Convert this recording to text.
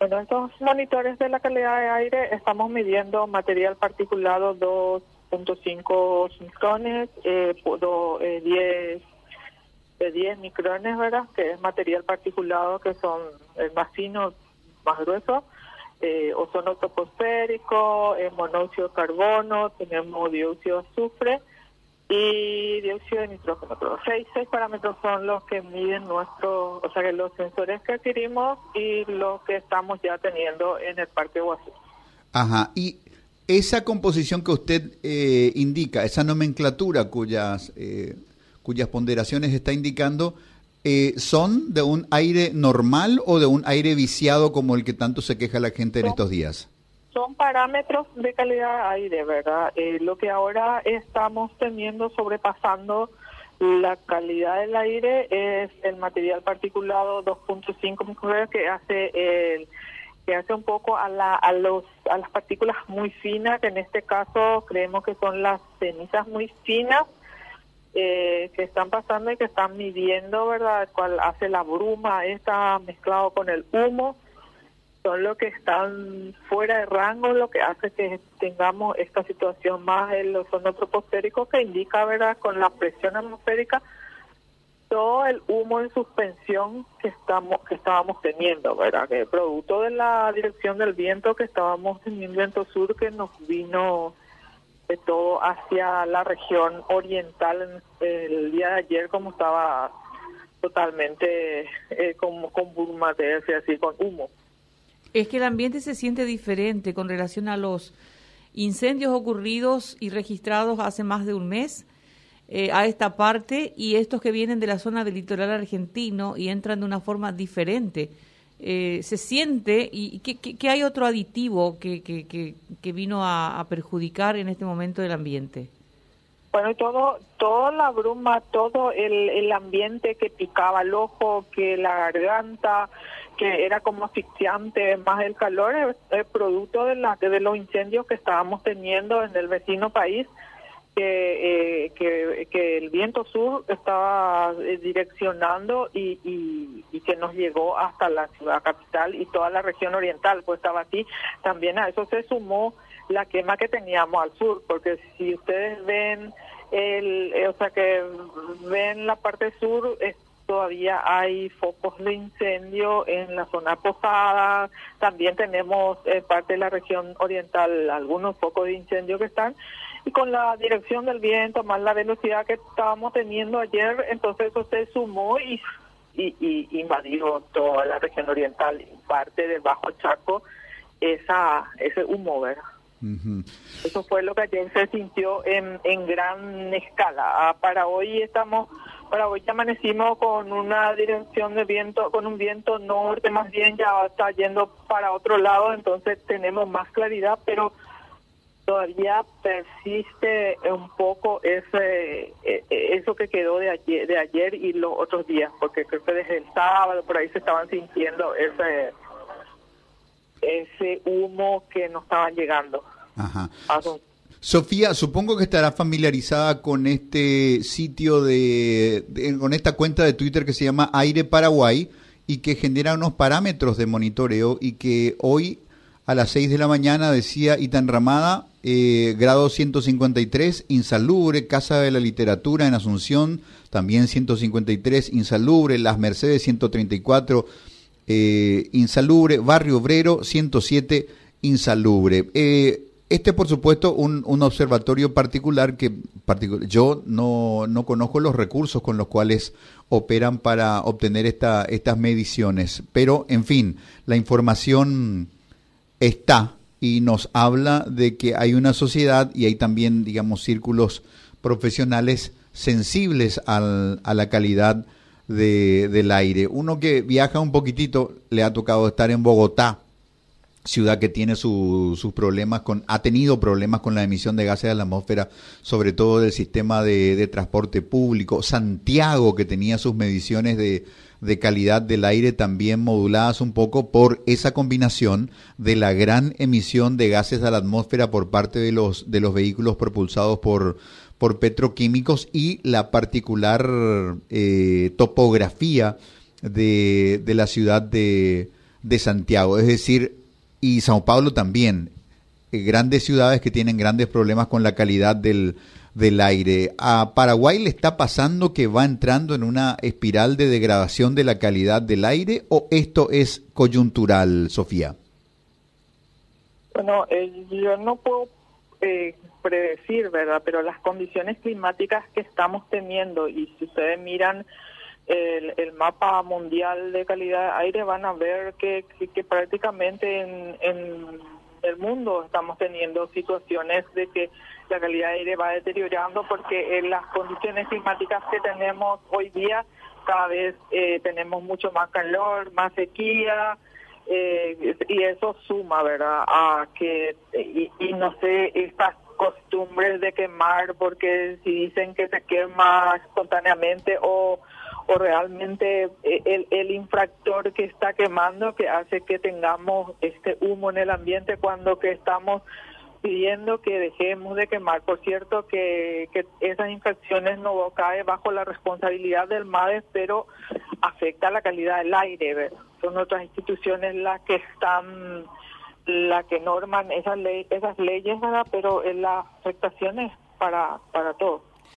Bueno, estos monitores de la calidad de aire estamos midiendo material particulado 2.5 micrones, eh, 10, de 10 micrones, ¿verdad? Que es material particulado que son el más fino, más grueso, eh, ozono troposférico, eh, monóxido de carbono, tenemos dióxido de azufre y dióxido de nitrógeno. Seis, seis parámetros son los que miden nuestros, o sea, que los sensores que adquirimos y los que estamos ya teniendo en el Parque Guazú. Ajá, y esa composición que usted eh, indica, esa nomenclatura cuyas, eh, cuyas ponderaciones está indicando, eh, ¿son de un aire normal o de un aire viciado como el que tanto se queja la gente en estos días? Son parámetros de calidad de aire, ¿verdad? Eh, lo que ahora estamos teniendo sobrepasando la calidad del aire es el material particulado 2.5 microgramas que hace el que hace un poco a, la, a los a las partículas muy finas, que en este caso creemos que son las cenizas muy finas eh, que están pasando y que están midiendo, ¿verdad? Cuál hace la bruma, está mezclado con el humo son los que están fuera de rango, lo que hace que tengamos esta situación más el ozono troposférico que indica, ¿verdad?, con la presión atmosférica, todo el humo en suspensión que estamos que estábamos teniendo, ¿verdad?, que producto de la dirección del viento que estábamos teniendo, viento sur que nos vino de todo hacia la región oriental el día de ayer como estaba totalmente eh, como con burma, así con humo. Es que el ambiente se siente diferente con relación a los incendios ocurridos y registrados hace más de un mes eh, a esta parte y estos que vienen de la zona del litoral argentino y entran de una forma diferente. Eh, se siente y que, hay otro aditivo que, que, que vino a, perjudicar en este momento el ambiente. Bueno, todo, toda la bruma, todo el, el ambiente que picaba el ojo, que la garganta, que era como asfixiante, más el calor, es, producto de, la, de los incendios que estábamos teniendo en el vecino país, que, eh, que, el viento sur estaba eh, direccionando y, y, que nos llegó hasta la ciudad capital y toda la región oriental, pues estaba aquí. También a eso se sumó la quema que teníamos al sur, porque si ustedes ven el, eh, o sea que ven la parte sur, todavía hay focos de incendio en la zona posada, también tenemos en parte de la región oriental algunos focos de incendio que están, y con la dirección del viento, más la velocidad que estábamos teniendo ayer, entonces eso se sumó y, y, invadió toda la región oriental, parte del Bajo Chaco, esa ese humo, ¿verdad? Eso fue lo que ayer se sintió en, en gran escala. Ah, para hoy estamos para hoy amanecimos con una dirección de viento, con un viento norte, más bien ya está yendo para otro lado, entonces tenemos más claridad, pero todavía persiste un poco ese e, e, eso que quedó de ayer, de ayer y los otros días, porque creo que desde el sábado por ahí se estaban sintiendo ese ese humo que nos estaban llegando. Ajá. Sofía, supongo que estará familiarizada con este sitio de, con esta cuenta de Twitter que se llama Aire Paraguay y que genera unos parámetros de monitoreo y que hoy a las 6 de la mañana decía Itan Ramada, eh, grado 153, insalubre, Casa de la Literatura en Asunción, también 153, insalubre, Las Mercedes 134, eh, insalubre, Barrio Obrero 107, insalubre. Eh, este, por supuesto, un, un observatorio particular que yo no, no, conozco los recursos con los cuales operan para obtener esta, estas mediciones, pero, en fin, la información está y nos habla de que hay una sociedad y hay también, digamos, círculos profesionales sensibles al, a la calidad de, del aire. Uno que viaja un poquitito, le ha tocado estar en Bogotá, ciudad que tiene sus problemas con, ha tenido problemas con la emisión de gases a la atmósfera, sobre todo del sistema de, transporte público. Santiago, que tenía sus mediciones de, de, calidad del aire también moduladas un poco por esa combinación de la gran emisión de gases a la atmósfera por parte de los, de los vehículos propulsados por, por petroquímicos y la particular eh, topografía de, de la ciudad de de Santiago, es decir, y Sao Paulo también, eh, grandes ciudades que tienen grandes problemas con la calidad del, del aire. ¿A Paraguay le está pasando que va entrando en una espiral de degradación de la calidad del aire o esto es coyuntural, Sofía? Bueno, eh, yo no puedo eh, predecir, ¿verdad? Pero las condiciones climáticas que estamos teniendo y si ustedes miran el, mapa mundial de calidad de aire van a ver que, que, prácticamente en, en el mundo estamos teniendo situaciones de que la calidad de aire va deteriorando porque en las condiciones climáticas que tenemos hoy día cada vez eh, tenemos mucho más calor, más sequía eh, y eso suma, ¿verdad? A que y, y no sé estas costumbres de quemar porque si dicen que se quema espontáneamente o o realmente eh, el, el infractor que está quemando que hace que tengamos este humo en el ambiente cuando que estamos pidiendo que dejemos de quemar. Por cierto, que, que esas infracciones no caen bajo la responsabilidad del MADES, pero afecta la calidad del aire. Son otras instituciones las que están, las que norman esas, ley, esas leyes, pero la afectación es para, para todos.